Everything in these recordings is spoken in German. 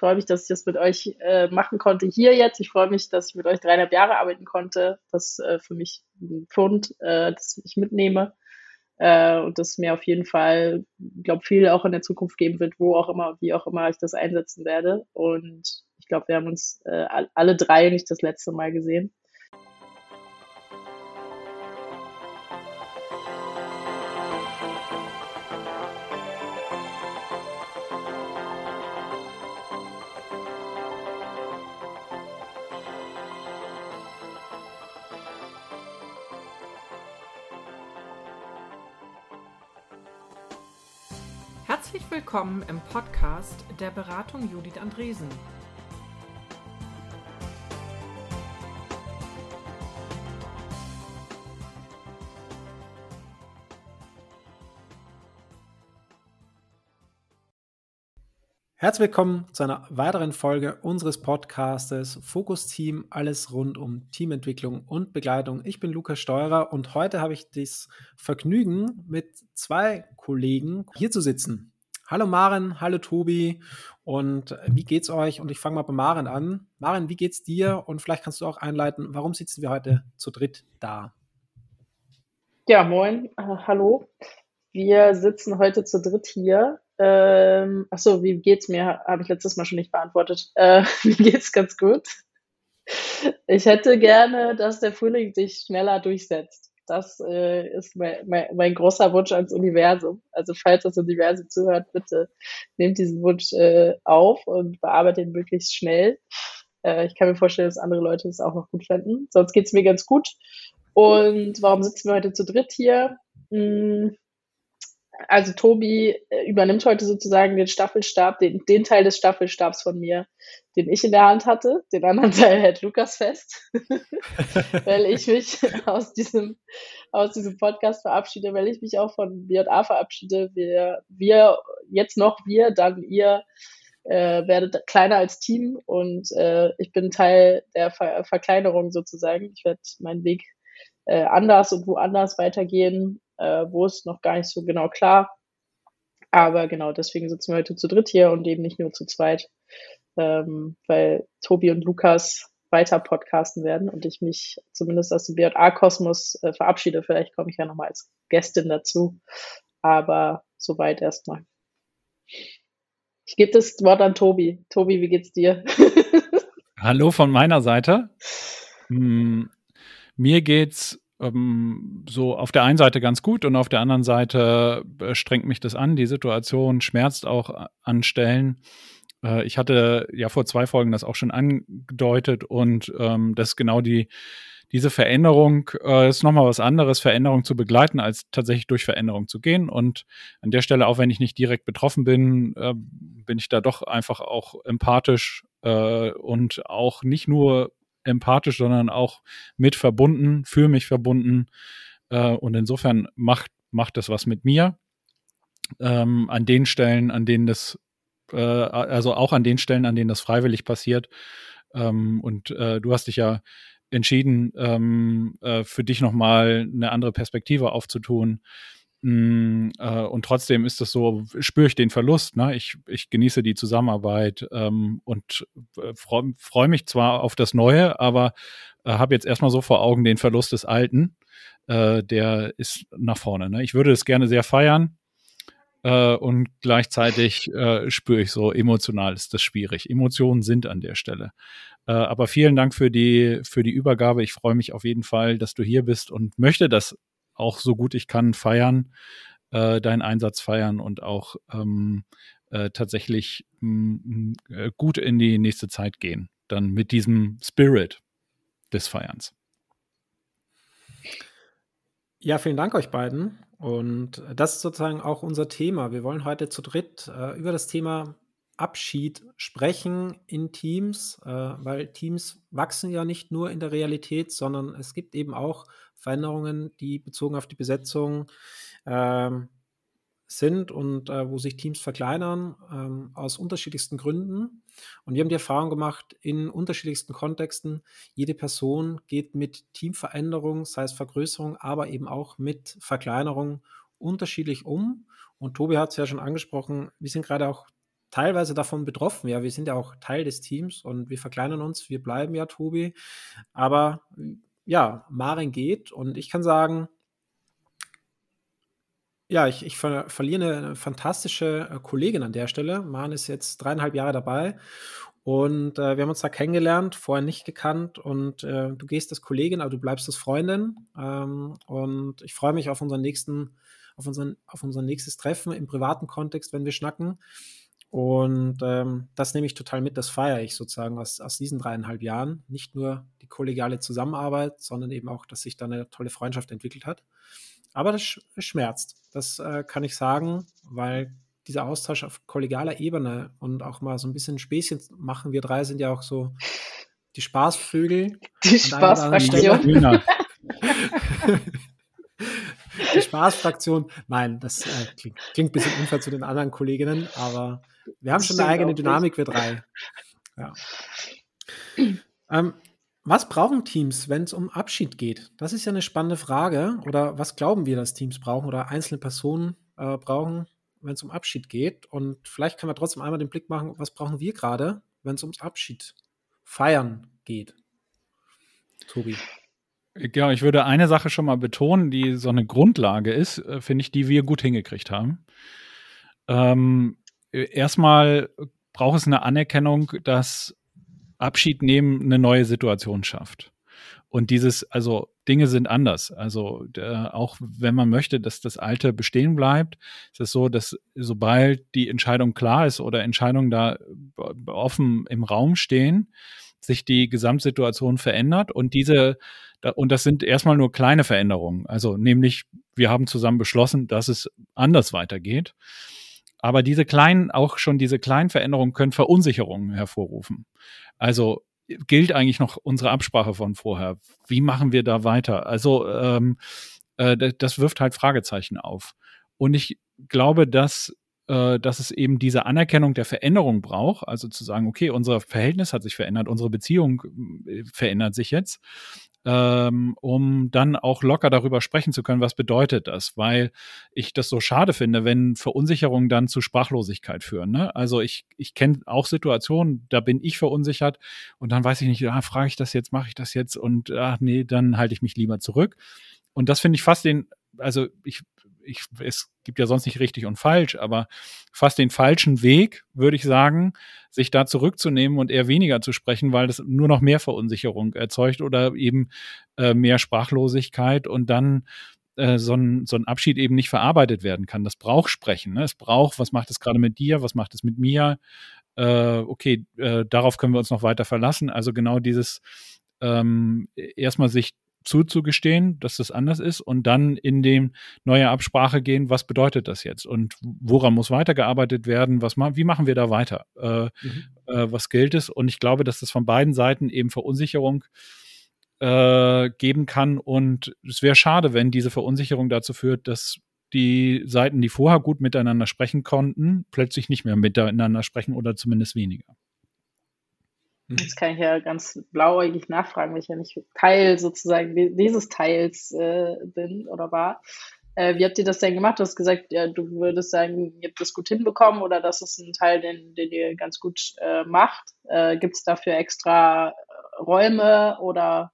freue mich, dass ich das mit euch äh, machen konnte hier jetzt. Ich freue mich, dass ich mit euch dreieinhalb Jahre arbeiten konnte. Das ist äh, für mich ein Pfund, äh, das ich mitnehme. Äh, und das mir auf jeden Fall, glaube viel auch in der Zukunft geben wird, wo auch immer, wie auch immer ich das einsetzen werde. Und ich glaube, wir haben uns äh, alle drei nicht das letzte Mal gesehen. Willkommen im Podcast der Beratung Judith Andresen. Herzlich willkommen zu einer weiteren Folge unseres Podcastes Fokus Team, alles rund um Teamentwicklung und Begleitung. Ich bin Lukas Steurer und heute habe ich das Vergnügen, mit zwei Kollegen hier zu sitzen. Hallo Maren, hallo Tobi und wie geht's euch? Und ich fange mal bei Maren an. Maren, wie geht's dir? Und vielleicht kannst du auch einleiten, warum sitzen wir heute zu dritt da? Ja, moin, äh, hallo. Wir sitzen heute zu dritt hier. Ähm, achso, wie geht's mir? Habe ich letztes Mal schon nicht beantwortet. Äh, mir geht's ganz gut. Ich hätte gerne, dass der Frühling sich schneller durchsetzt. Das äh, ist mein, mein, mein, großer Wunsch ans Universum. Also falls das Universum zuhört, bitte nehmt diesen Wunsch äh, auf und bearbeitet ihn möglichst schnell. Äh, ich kann mir vorstellen, dass andere Leute es auch noch gut finden. Sonst geht es mir ganz gut. Und warum sitzen wir heute zu dritt hier? Hm, also Tobi äh, übernimmt heute sozusagen den Staffelstab, den, den Teil des Staffelstabs von mir, den ich in der Hand hatte. Den anderen Teil hält Lukas fest, weil ich mich aus diesem, aus diesem Podcast verabschiede, weil ich mich auch von BA verabschiede. Wir, wir, jetzt noch wir, dann ihr, äh, werdet kleiner als Team und äh, ich bin Teil der Ver Verkleinerung sozusagen. Ich werde meinen Weg äh, anders und woanders weitergehen äh, wo ist noch gar nicht so genau klar. Aber genau, deswegen sitzen wir heute zu dritt hier und eben nicht nur zu zweit, ähm, weil Tobi und Lukas weiter podcasten werden und ich mich zumindest aus dem BA-Kosmos äh, verabschiede. Vielleicht komme ich ja nochmal als Gästin dazu. Aber soweit erstmal. Ich gebe das Wort an Tobi. Tobi, wie geht's dir? Hallo von meiner Seite. Hm, mir geht's ähm, so auf der einen Seite ganz gut und auf der anderen Seite äh, strengt mich das an. Die Situation schmerzt auch an Stellen. Äh, ich hatte ja vor zwei Folgen das auch schon angedeutet und ähm, das genau die, diese Veränderung äh, ist nochmal was anderes, Veränderung zu begleiten, als tatsächlich durch Veränderung zu gehen. Und an der Stelle, auch wenn ich nicht direkt betroffen bin, äh, bin ich da doch einfach auch empathisch äh, und auch nicht nur empathisch, sondern auch mit verbunden, für mich verbunden. Äh, und insofern macht, macht das was mit mir. Ähm, an den Stellen, an denen das, äh, also auch an den Stellen, an denen das freiwillig passiert. Ähm, und äh, du hast dich ja entschieden, ähm, äh, für dich nochmal eine andere Perspektive aufzutun. Mm, äh, und trotzdem ist das so, spüre ich den Verlust. Ne? Ich, ich genieße die Zusammenarbeit ähm, und äh, freue freu mich zwar auf das Neue, aber äh, habe jetzt erstmal so vor Augen den Verlust des Alten. Äh, der ist nach vorne. Ne? Ich würde es gerne sehr feiern. Äh, und gleichzeitig äh, spüre ich so, emotional ist das schwierig. Emotionen sind an der Stelle. aber vielen Dank für die, für die Übergabe. Ich freue mich auf jeden Fall, dass du hier bist und möchte das auch so gut ich kann feiern, äh, deinen Einsatz feiern und auch ähm, äh, tatsächlich mh, äh, gut in die nächste Zeit gehen. Dann mit diesem Spirit des Feierns. Ja, vielen Dank euch beiden. Und das ist sozusagen auch unser Thema. Wir wollen heute zu dritt äh, über das Thema Abschied sprechen in Teams, äh, weil Teams wachsen ja nicht nur in der Realität, sondern es gibt eben auch Veränderungen, die bezogen auf die Besetzung ähm, sind und äh, wo sich Teams verkleinern ähm, aus unterschiedlichsten Gründen. Und wir haben die Erfahrung gemacht, in unterschiedlichsten Kontexten, jede Person geht mit Teamveränderung, sei es Vergrößerung, aber eben auch mit Verkleinerung unterschiedlich um. Und Tobi hat es ja schon angesprochen, wir sind gerade auch teilweise davon betroffen. Ja, wir sind ja auch Teil des Teams und wir verkleinern uns. Wir bleiben ja, Tobi. Aber ja, Maren geht und ich kann sagen, ja, ich, ich ver verliere eine fantastische äh, Kollegin an der Stelle. Maren ist jetzt dreieinhalb Jahre dabei und äh, wir haben uns da kennengelernt, vorher nicht gekannt und äh, du gehst als Kollegin, aber du bleibst als Freundin. Ähm, und ich freue mich auf unseren nächsten, auf unseren, auf unser nächstes Treffen im privaten Kontext, wenn wir schnacken. Und ähm, das nehme ich total mit, das feiere ich sozusagen aus, aus diesen dreieinhalb Jahren. Nicht nur die kollegiale Zusammenarbeit, sondern eben auch, dass sich da eine tolle Freundschaft entwickelt hat. Aber das schmerzt, das äh, kann ich sagen, weil dieser Austausch auf kollegialer Ebene und auch mal so ein bisschen Späßchen machen. Wir drei sind ja auch so die Spaßvögel. Die Spaßfraktion. die Spaßfraktion. Nein, das äh, klingt, klingt ein bisschen unfair zu den anderen Kolleginnen, aber wir haben schon eine eigene Dynamik, wir drei. Ja. Ähm, was brauchen Teams, wenn es um Abschied geht? Das ist ja eine spannende Frage. Oder was glauben wir, dass Teams brauchen oder einzelne Personen äh, brauchen? wenn es um Abschied geht. Und vielleicht können wir trotzdem einmal den Blick machen, was brauchen wir gerade, wenn es ums Abschied feiern geht. Tobi. Ja, ich würde eine Sache schon mal betonen, die so eine Grundlage ist, äh, finde ich, die wir gut hingekriegt haben. Ähm, erstmal braucht es eine Anerkennung, dass Abschied nehmen eine neue Situation schafft. Und dieses, also Dinge sind anders. Also äh, auch wenn man möchte, dass das Alte bestehen bleibt, ist es so, dass sobald die Entscheidung klar ist oder Entscheidungen da offen im Raum stehen, sich die Gesamtsituation verändert und diese und das sind erstmal nur kleine Veränderungen. Also nämlich, wir haben zusammen beschlossen, dass es anders weitergeht. Aber diese kleinen, auch schon diese kleinen Veränderungen können Verunsicherungen hervorrufen. Also gilt eigentlich noch unsere Absprache von vorher? Wie machen wir da weiter? Also ähm, äh, das wirft halt Fragezeichen auf. Und ich glaube, dass äh, dass es eben diese Anerkennung der Veränderung braucht, also zu sagen, okay, unser Verhältnis hat sich verändert, unsere Beziehung äh, verändert sich jetzt ähm, um dann auch locker darüber sprechen zu können, was bedeutet das, weil ich das so schade finde, wenn Verunsicherungen dann zu Sprachlosigkeit führen. Ne? Also ich, ich kenne auch Situationen, da bin ich verunsichert und dann weiß ich nicht, ah, frage ich das jetzt, mache ich das jetzt und ach nee, dann halte ich mich lieber zurück. Und das finde ich fast den, also ich ich, es gibt ja sonst nicht richtig und falsch, aber fast den falschen Weg, würde ich sagen, sich da zurückzunehmen und eher weniger zu sprechen, weil das nur noch mehr Verunsicherung erzeugt oder eben äh, mehr Sprachlosigkeit und dann äh, so, ein, so ein Abschied eben nicht verarbeitet werden kann. Das braucht Sprechen. Ne? Es braucht, was macht es gerade mit dir, was macht es mit mir? Äh, okay, äh, darauf können wir uns noch weiter verlassen. Also genau dieses ähm, erstmal sich zuzugestehen, dass das anders ist und dann in dem neue Absprache gehen, was bedeutet das jetzt und woran muss weitergearbeitet werden, was wie machen wir da weiter, äh, mhm. äh, was gilt es und ich glaube, dass das von beiden Seiten eben Verunsicherung äh, geben kann und es wäre schade, wenn diese Verunsicherung dazu führt, dass die Seiten, die vorher gut miteinander sprechen konnten, plötzlich nicht mehr miteinander sprechen oder zumindest weniger. Mhm. Jetzt kann ich ja ganz blauäugig nachfragen, weil ich ja nicht Teil sozusagen dieses Teils äh, bin oder war. Äh, wie habt ihr das denn gemacht? Du hast gesagt, ja, du würdest sagen, ihr habt das gut hinbekommen oder das ist ein Teil, den, den ihr ganz gut äh, macht. Äh, Gibt es dafür extra äh, Räume oder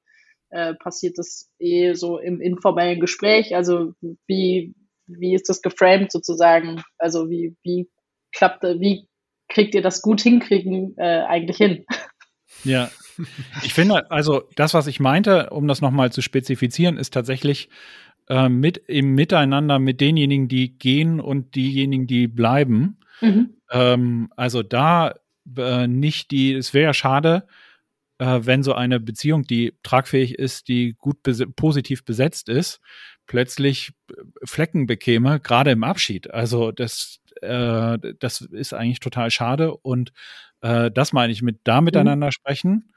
äh, passiert das eh so im informellen Gespräch? Also wie, wie ist das geframed sozusagen? Also wie, wie klappt, wie kriegt ihr das gut hinkriegen äh, eigentlich hin? Ja, ich finde, also das, was ich meinte, um das nochmal zu spezifizieren, ist tatsächlich äh, mit im Miteinander mit denjenigen, die gehen und diejenigen, die bleiben. Mhm. Ähm, also da äh, nicht die, es wäre ja schade, äh, wenn so eine Beziehung, die tragfähig ist, die gut bes positiv besetzt ist, plötzlich Flecken bekäme, gerade im Abschied. Also das, äh, das ist eigentlich total schade und äh, das meine ich mit da miteinander mhm. sprechen.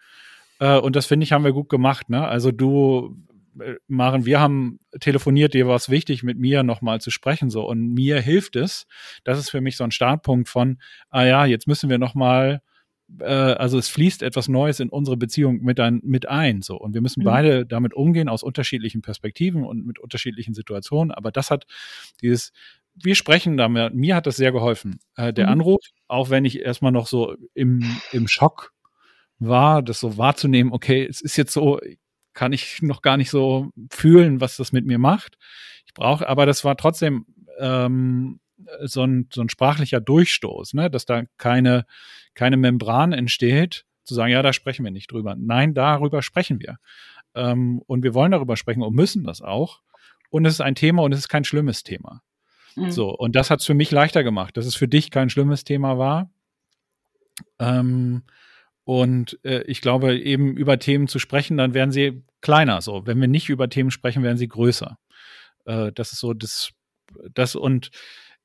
Äh, und das finde ich, haben wir gut gemacht. Ne? Also du, äh, Maren, wir haben telefoniert, dir war es wichtig, mit mir nochmal zu sprechen. So. Und mir hilft es. Das ist für mich so ein Startpunkt von, ah ja, jetzt müssen wir nochmal äh, also es fließt etwas Neues in unsere Beziehung mit, ein, mit ein. So. Und wir müssen mhm. beide damit umgehen aus unterschiedlichen Perspektiven und mit unterschiedlichen Situationen. Aber das hat dieses wir sprechen damit. Mir hat das sehr geholfen. Äh, der mhm. Anruf, auch wenn ich erstmal noch so im, im Schock war, das so wahrzunehmen, okay, es ist jetzt so, kann ich noch gar nicht so fühlen, was das mit mir macht. Ich brauche, aber das war trotzdem ähm, so, ein, so ein sprachlicher Durchstoß, ne? dass da keine, keine Membran entsteht, zu sagen, ja, da sprechen wir nicht drüber. Nein, darüber sprechen wir. Ähm, und wir wollen darüber sprechen und müssen das auch. Und es ist ein Thema und es ist kein schlimmes Thema. Mhm. So, und das hat es für mich leichter gemacht, dass es für dich kein schlimmes Thema war. Ähm, und äh, ich glaube, eben über Themen zu sprechen, dann werden sie kleiner. So, wenn wir nicht über Themen sprechen, werden sie größer. Äh, das ist so das, das und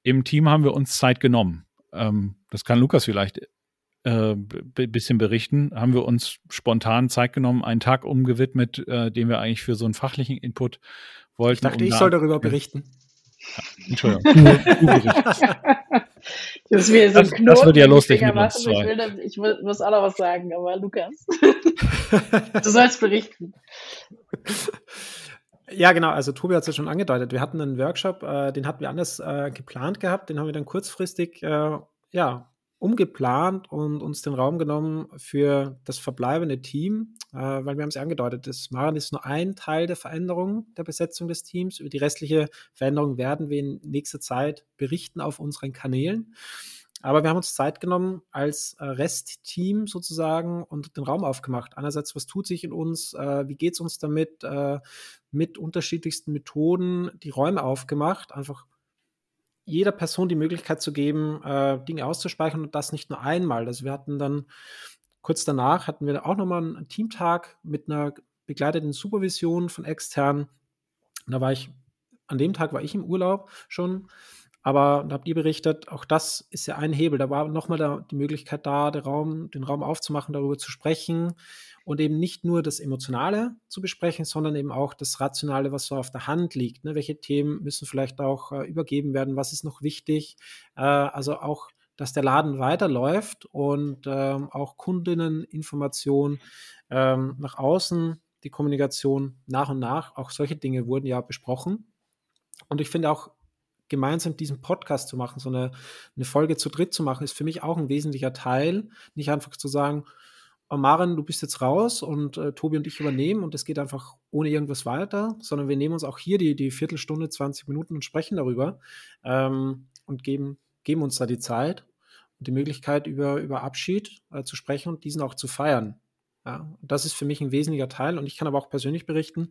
im Team haben wir uns Zeit genommen. Ähm, das kann Lukas vielleicht äh, bisschen berichten, haben wir uns spontan Zeit genommen, einen Tag umgewidmet, äh, den wir eigentlich für so einen fachlichen Input wollten. Ich dachte, um ich soll darüber berichten. Entschuldigung. Das, so das, das, wird ja lustig mit uns zwei. Ich, will, ich muss auch noch was sagen, aber Lukas, du sollst berichten. Ja, genau. Also Tobi hat es ja schon angedeutet. Wir hatten einen Workshop, äh, den hatten wir anders äh, geplant gehabt. Den haben wir dann kurzfristig äh, ja, umgeplant und uns den Raum genommen für das verbleibende Team, äh, weil wir haben es ja angedeutet, das Maren ist nur ein Teil der Veränderung der Besetzung des Teams. Über die restliche Veränderung werden wir in nächster Zeit berichten auf unseren Kanälen. Aber wir haben uns Zeit genommen als äh, Restteam sozusagen und den Raum aufgemacht. Einerseits, was tut sich in uns? Äh, wie geht es uns damit? Äh, mit unterschiedlichsten Methoden die Räume aufgemacht, einfach jeder Person die Möglichkeit zu geben, äh, Dinge auszuspeichern und das nicht nur einmal. Also wir hatten dann kurz danach hatten wir auch nochmal einen Teamtag mit einer begleiteten Supervision von externen. Da war ich, an dem Tag war ich im Urlaub schon, aber da habt ihr berichtet, auch das ist ja ein Hebel. Da war nochmal die Möglichkeit da, den Raum, den Raum aufzumachen, darüber zu sprechen und eben nicht nur das Emotionale zu besprechen, sondern eben auch das Rationale, was so auf der Hand liegt. Ne? Welche Themen müssen vielleicht auch äh, übergeben werden? Was ist noch wichtig? Äh, also auch, dass der Laden weiterläuft und ähm, auch Kundinneninformation ähm, nach außen, die Kommunikation nach und nach, auch solche Dinge wurden ja besprochen. Und ich finde auch, gemeinsam diesen Podcast zu machen, so eine, eine Folge zu dritt zu machen, ist für mich auch ein wesentlicher Teil. Nicht einfach zu sagen, oh Maren, du bist jetzt raus und äh, Tobi und ich übernehmen und es geht einfach ohne irgendwas weiter, sondern wir nehmen uns auch hier die, die Viertelstunde, 20 Minuten und sprechen darüber ähm, und geben, geben uns da die Zeit und die Möglichkeit, über, über Abschied äh, zu sprechen und diesen auch zu feiern. Ja, das ist für mich ein wesentlicher Teil und ich kann aber auch persönlich berichten,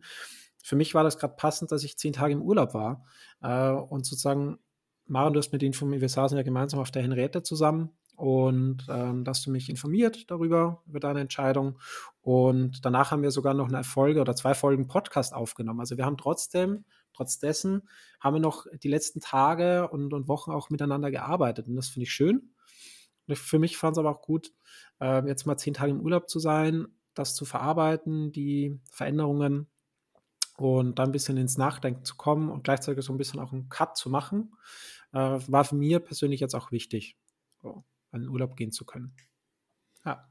für mich war das gerade passend, dass ich zehn Tage im Urlaub war äh, und sozusagen Maren, du hast mit denen von mir, wir saßen ja gemeinsam auf der Henriette zusammen und ähm, dass du mich informiert darüber, über deine Entscheidung. Und danach haben wir sogar noch eine Folge oder zwei Folgen Podcast aufgenommen. Also wir haben trotzdem, trotz dessen, haben wir noch die letzten Tage und, und Wochen auch miteinander gearbeitet. Und das finde ich schön. Und für mich fand es aber auch gut, äh, jetzt mal zehn Tage im Urlaub zu sein, das zu verarbeiten, die Veränderungen und dann ein bisschen ins Nachdenken zu kommen und gleichzeitig so ein bisschen auch einen Cut zu machen, äh, war für mir persönlich jetzt auch wichtig. So den Urlaub gehen zu können. Ja.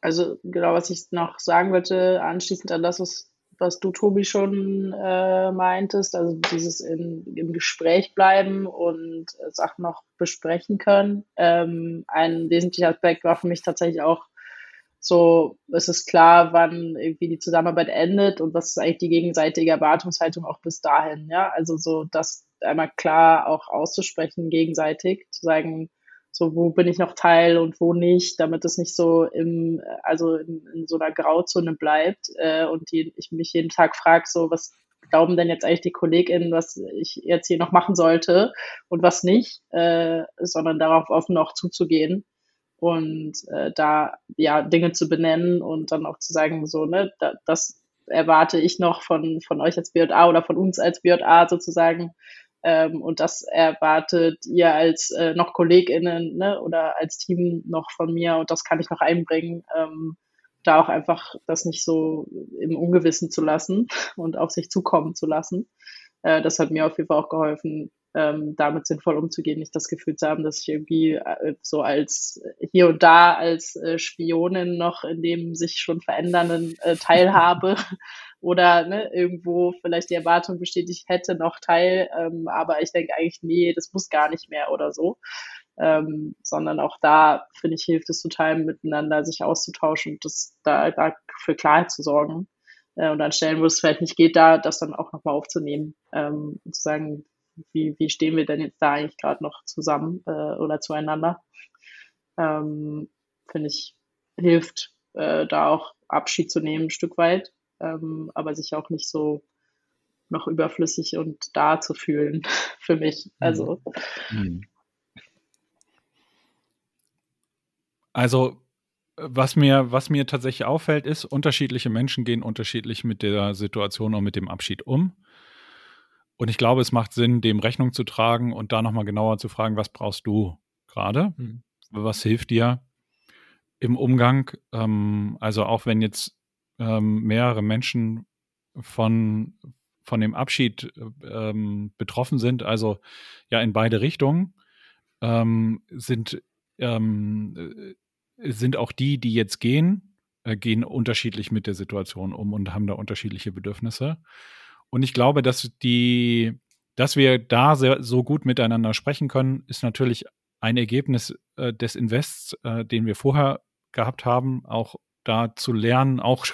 Also genau, was ich noch sagen wollte, anschließend an das, was, was du, Tobi, schon äh, meintest, also dieses in, im Gespräch bleiben und Sachen noch besprechen können. Ähm, ein wesentlicher Aspekt war für mich tatsächlich auch so, es ist klar, wann irgendwie die Zusammenarbeit endet und was ist eigentlich die gegenseitige Erwartungshaltung auch bis dahin, ja. Also so das einmal klar auch auszusprechen, gegenseitig, zu sagen, so wo bin ich noch Teil und wo nicht, damit es nicht so im, also in, in so einer Grauzone bleibt äh, und die, ich mich jeden Tag frage, so was glauben denn jetzt eigentlich die KollegInnen, was ich jetzt hier noch machen sollte und was nicht, äh, sondern darauf offen auch zuzugehen und äh, da ja Dinge zu benennen und dann auch zu sagen, so, ne, da, das erwarte ich noch von, von euch als BJA oder von uns als BJA sozusagen, ähm, und das erwartet ihr als äh, noch KollegInnen ne, oder als Team noch von mir und das kann ich noch einbringen. Ähm, da auch einfach das nicht so im Ungewissen zu lassen und auf sich zukommen zu lassen. Äh, das hat mir auf jeden Fall auch geholfen, ähm, damit sinnvoll umzugehen, nicht das Gefühl zu haben, dass ich irgendwie äh, so als hier und da als äh, Spionin noch in dem sich schon verändernden äh, teilhabe oder ne, irgendwo vielleicht die Erwartung besteht, ich hätte noch Teil, ähm, aber ich denke eigentlich, nee, das muss gar nicht mehr oder so. Ähm, sondern auch da, finde ich, hilft es total miteinander, sich auszutauschen und das, da, da für Klarheit zu sorgen. Äh, und an Stellen, wo es vielleicht nicht geht, da das dann auch nochmal aufzunehmen ähm, und zu sagen, wie, wie stehen wir denn jetzt da eigentlich gerade noch zusammen äh, oder zueinander. Ähm, finde ich, hilft äh, da auch Abschied zu nehmen, ein Stück weit, ähm, aber sich auch nicht so noch überflüssig und da zu fühlen für mich. Also. Mhm. Also was mir, was mir tatsächlich auffällt, ist, unterschiedliche Menschen gehen unterschiedlich mit der Situation und mit dem Abschied um. Und ich glaube, es macht Sinn, dem Rechnung zu tragen und da nochmal genauer zu fragen, was brauchst du gerade? Mhm. Was hilft dir im Umgang? Ähm, also auch wenn jetzt ähm, mehrere Menschen von, von dem Abschied ähm, betroffen sind, also ja in beide Richtungen, ähm, sind ähm, sind auch die, die jetzt gehen, äh, gehen unterschiedlich mit der Situation um und haben da unterschiedliche Bedürfnisse. Und ich glaube, dass die, dass wir da sehr, so gut miteinander sprechen können, ist natürlich ein Ergebnis äh, des Invests, äh, den wir vorher gehabt haben, auch da zu lernen, auch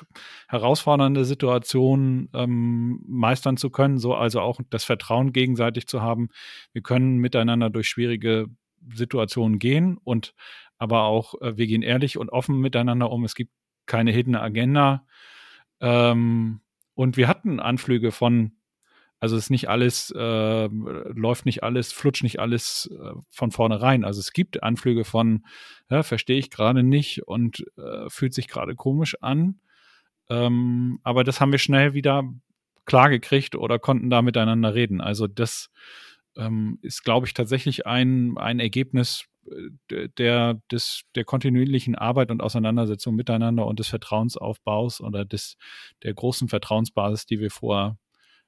herausfordernde Situationen ähm, meistern zu können, so also auch das Vertrauen gegenseitig zu haben. Wir können miteinander durch schwierige Situationen gehen und aber auch äh, wir gehen ehrlich und offen miteinander um. Es gibt keine Hidden Agenda. Ähm, und wir hatten Anflüge von, also es ist nicht alles, äh, läuft nicht alles, flutscht nicht alles äh, von vornherein. Also es gibt Anflüge von, ja, verstehe ich gerade nicht und äh, fühlt sich gerade komisch an. Ähm, aber das haben wir schnell wieder klar gekriegt oder konnten da miteinander reden. Also das ähm, ist, glaube ich, tatsächlich ein, ein Ergebnis der, des, der kontinuierlichen Arbeit und Auseinandersetzung miteinander und des Vertrauensaufbaus oder des, der großen Vertrauensbasis, die wir vorher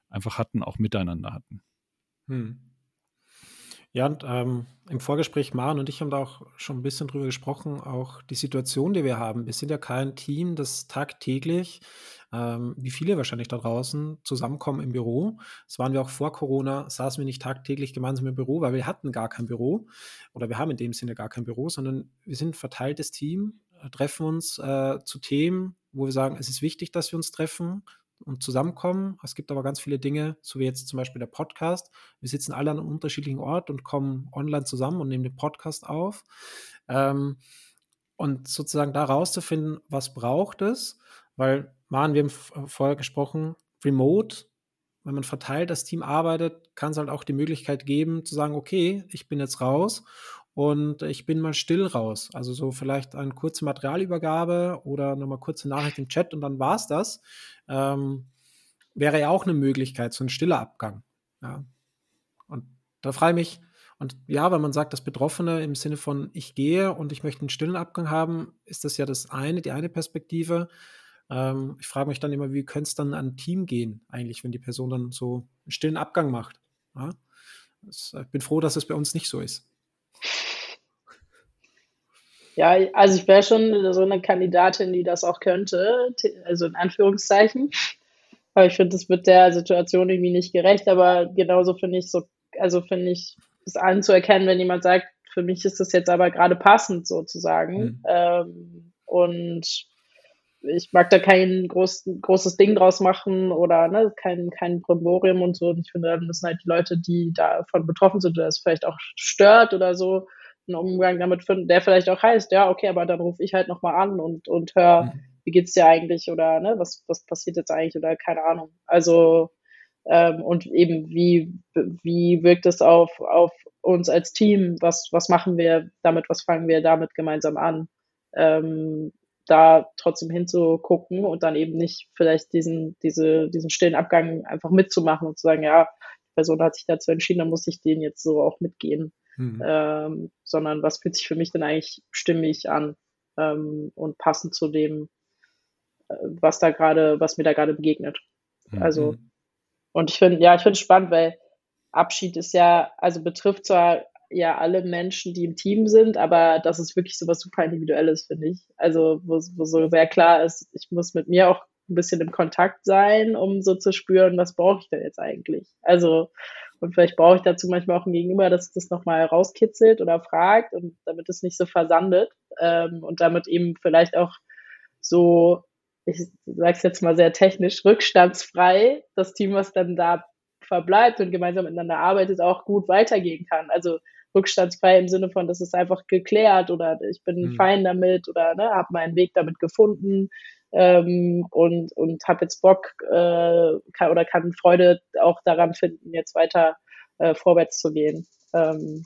einfach hatten, auch miteinander hatten. Hm. Ja, und ähm, im Vorgespräch, Maren und ich haben da auch schon ein bisschen drüber gesprochen, auch die Situation, die wir haben. Wir sind ja kein Team, das tagtäglich, ähm, wie viele wahrscheinlich da draußen, zusammenkommen im Büro. Das waren wir auch vor Corona, saßen wir nicht tagtäglich gemeinsam im Büro, weil wir hatten gar kein Büro oder wir haben in dem Sinne gar kein Büro, sondern wir sind ein verteiltes Team, äh, treffen uns äh, zu Themen, wo wir sagen, es ist wichtig, dass wir uns treffen, und zusammenkommen. Es gibt aber ganz viele Dinge, so wie jetzt zum Beispiel der Podcast. Wir sitzen alle an einem unterschiedlichen Ort und kommen online zusammen und nehmen den Podcast auf. Ähm, und sozusagen da rauszufinden, was braucht es, weil, Maren, wir haben vorher gesprochen, remote, wenn man verteilt das Team arbeitet, kann es halt auch die Möglichkeit geben, zu sagen, okay, ich bin jetzt raus und ich bin mal still raus. Also so vielleicht eine kurze Materialübergabe oder nochmal kurze Nachricht im Chat und dann war es das. Ähm, wäre ja auch eine Möglichkeit, so ein stiller Abgang. Ja. Und da frage ich mich, und ja, wenn man sagt, das Betroffene im Sinne von ich gehe und ich möchte einen stillen Abgang haben, ist das ja das eine, die eine Perspektive. Ähm, ich frage mich dann immer, wie könnte es dann an ein Team gehen, eigentlich, wenn die Person dann so einen stillen Abgang macht. Ja? Ich bin froh, dass es bei uns nicht so ist. Ja, also ich wäre schon so eine Kandidatin, die das auch könnte, also in Anführungszeichen. Aber ich finde, das wird der Situation irgendwie nicht gerecht. Aber genauso finde ich so, also finde ich es anzuerkennen, wenn jemand sagt, für mich ist das jetzt aber gerade passend sozusagen. Mhm. Ähm, und ich mag da kein groß, großes Ding draus machen oder ne, kein, kein Brimborium und so. Und ich finde, dann müssen halt die Leute, die davon betroffen sind oder es vielleicht auch stört oder so, einen Umgang damit finden, der vielleicht auch heißt, ja, okay, aber dann rufe ich halt nochmal an und, und hör, mhm. wie geht's dir eigentlich oder ne, was, was passiert jetzt eigentlich oder keine Ahnung. Also ähm, und eben wie, wie wirkt es auf, auf uns als Team, was, was machen wir damit, was fangen wir damit gemeinsam an. Ähm, da trotzdem hinzugucken und dann eben nicht vielleicht diesen, diese, diesen stillen Abgang einfach mitzumachen und zu sagen, ja, die Person hat sich dazu entschieden, dann muss ich den jetzt so auch mitgehen mhm. ähm, sondern was fühlt sich für mich denn eigentlich stimmig an ähm, und passend zu dem, äh, was da gerade, was mir da gerade begegnet. Mhm. Also, und ich finde, ja, ich finde es spannend, weil Abschied ist ja, also betrifft zwar ja alle Menschen, die im Team sind, aber das ist wirklich so was super Individuelles, finde ich. Also, wo, wo so sehr klar ist, ich muss mit mir auch ein bisschen im Kontakt sein, um so zu spüren, was brauche ich denn jetzt eigentlich? Also, und vielleicht brauche ich dazu manchmal auch ein Gegenüber, dass das nochmal rauskitzelt oder fragt und damit es nicht so versandet ähm, und damit eben vielleicht auch so, ich sage es jetzt mal sehr technisch, rückstandsfrei das Team, was dann da verbleibt und gemeinsam miteinander arbeitet, auch gut weitergehen kann. Also rückstandsfrei im Sinne von, das ist einfach geklärt oder ich bin mhm. fein damit oder ne, habe meinen Weg damit gefunden ähm, und, und habe jetzt Bock äh, kann, oder kann Freude auch daran finden, jetzt weiter äh, vorwärts zu gehen. Ähm,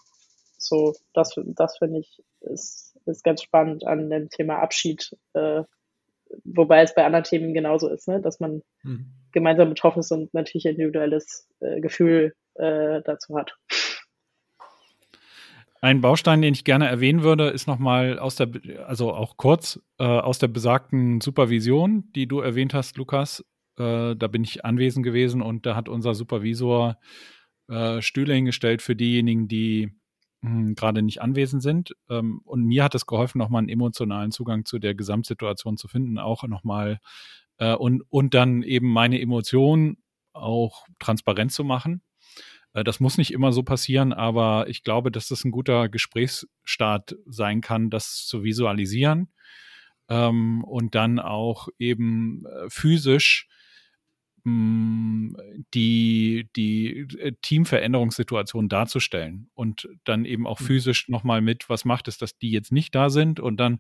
so, das, das finde ich ist, ist ganz spannend an dem Thema Abschied, äh, wobei es bei anderen Themen genauso ist, ne? dass man mhm. gemeinsam betroffen ist und natürlich individuelles äh, Gefühl äh, dazu hat. Ein Baustein, den ich gerne erwähnen würde, ist nochmal aus der, also auch kurz, äh, aus der besagten Supervision, die du erwähnt hast, Lukas. Äh, da bin ich anwesend gewesen und da hat unser Supervisor äh, Stühle hingestellt für diejenigen, die hm, gerade nicht anwesend sind. Ähm, und mir hat es geholfen, nochmal einen emotionalen Zugang zu der Gesamtsituation zu finden, auch nochmal äh, und, und dann eben meine Emotionen auch transparent zu machen das muss nicht immer so passieren, aber ich glaube, dass das ein guter Gesprächsstart sein kann, das zu visualisieren ähm, und dann auch eben äh, physisch die, die äh, Teamveränderungssituation darzustellen und dann eben auch mhm. physisch nochmal mit, was macht es, dass die jetzt nicht da sind und dann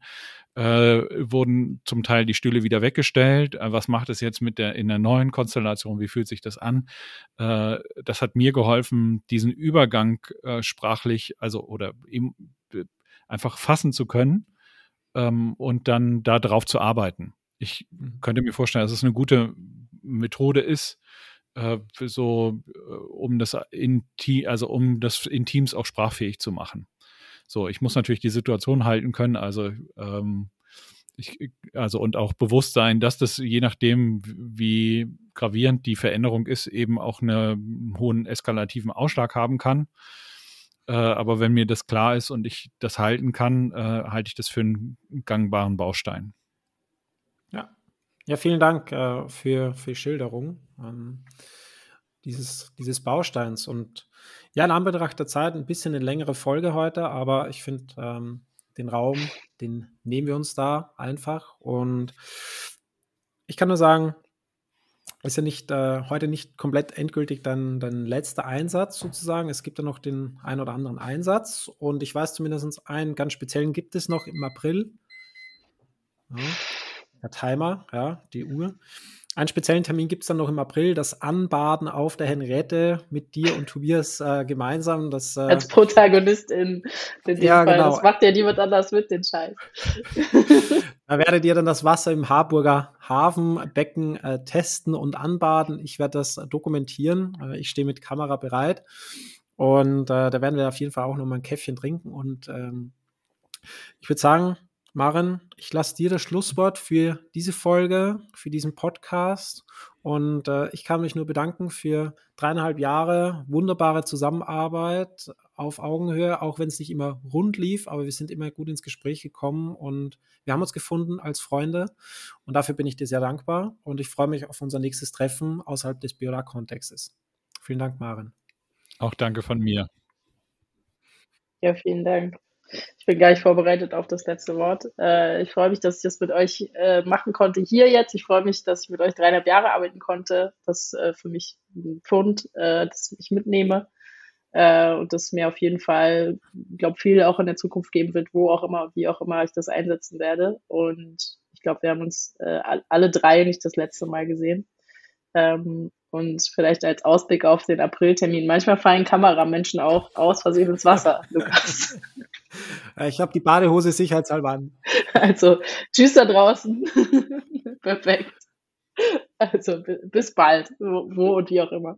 äh, wurden zum Teil die Stühle wieder weggestellt. Äh, was macht es jetzt mit der in der neuen Konstellation? Wie fühlt sich das an? Äh, das hat mir geholfen, diesen Übergang äh, sprachlich, also oder eben, äh, einfach fassen zu können ähm, und dann da drauf zu arbeiten. Ich mhm. könnte mir vorstellen, dass es eine gute Methode ist, äh, so, äh, um das in also um das in Teams auch sprachfähig zu machen. So, ich muss natürlich die Situation halten können, also ähm, ich, also und auch bewusst sein, dass das je nachdem, wie gravierend die Veränderung ist, eben auch eine, einen hohen eskalativen Ausschlag haben kann. Äh, aber wenn mir das klar ist und ich das halten kann, äh, halte ich das für einen gangbaren Baustein. Ja, vielen Dank äh, für, für die Schilderung ähm, dieses, dieses Bausteins. Und ja, in Anbetracht der Zeit ein bisschen eine längere Folge heute, aber ich finde, ähm, den Raum, den nehmen wir uns da einfach. Und ich kann nur sagen, ist ja nicht äh, heute nicht komplett endgültig dein, dein letzter Einsatz sozusagen. Es gibt ja noch den ein oder anderen Einsatz und ich weiß zumindest einen ganz speziellen gibt es noch im April. Ja der Timer, ja, die Uhr. Einen speziellen Termin gibt es dann noch im April, das Anbaden auf der Henriette mit dir und Tobias äh, gemeinsam. Das, äh, Als Protagonistin. In ja, Fall. Genau. Das macht ja niemand anders mit, den Scheiß. da werdet ihr dann das Wasser im Harburger Hafenbecken äh, testen und anbaden. Ich werde das dokumentieren. Äh, ich stehe mit Kamera bereit. Und äh, da werden wir auf jeden Fall auch noch mal ein Käffchen trinken. Und ähm, ich würde sagen, Maren, ich lasse dir das Schlusswort für diese Folge, für diesen Podcast. Und äh, ich kann mich nur bedanken für dreieinhalb Jahre wunderbare Zusammenarbeit auf Augenhöhe, auch wenn es nicht immer rund lief, aber wir sind immer gut ins Gespräch gekommen und wir haben uns gefunden als Freunde. Und dafür bin ich dir sehr dankbar und ich freue mich auf unser nächstes Treffen außerhalb des Biola-Kontextes. Vielen Dank, Maren. Auch danke von mir. Ja, vielen Dank. Ich bin gar nicht vorbereitet auf das letzte Wort. Äh, ich freue mich, dass ich das mit euch äh, machen konnte hier jetzt. Ich freue mich, dass ich mit euch dreieinhalb Jahre arbeiten konnte. Das äh, für mich ein Pfund, äh, das ich mitnehme. Äh, und das mir auf jeden Fall, glaube viel auch in der Zukunft geben wird, wo auch immer, wie auch immer ich das einsetzen werde. Und ich glaube, wir haben uns äh, alle drei nicht das letzte Mal gesehen. Ähm, und vielleicht als Ausblick auf den Apriltermin. Manchmal fallen Kameramenschen auch aus Versehen ins Wasser, Lukas. Ich habe die Badehose sicherheitshalber an. Also, tschüss da draußen. Perfekt. Also, bis bald, wo und wie auch immer.